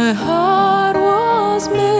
my heart was made.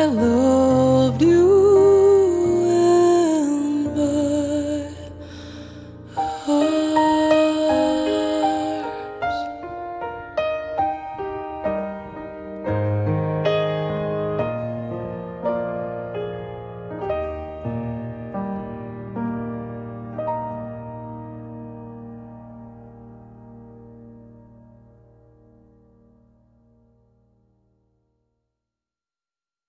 Hello. look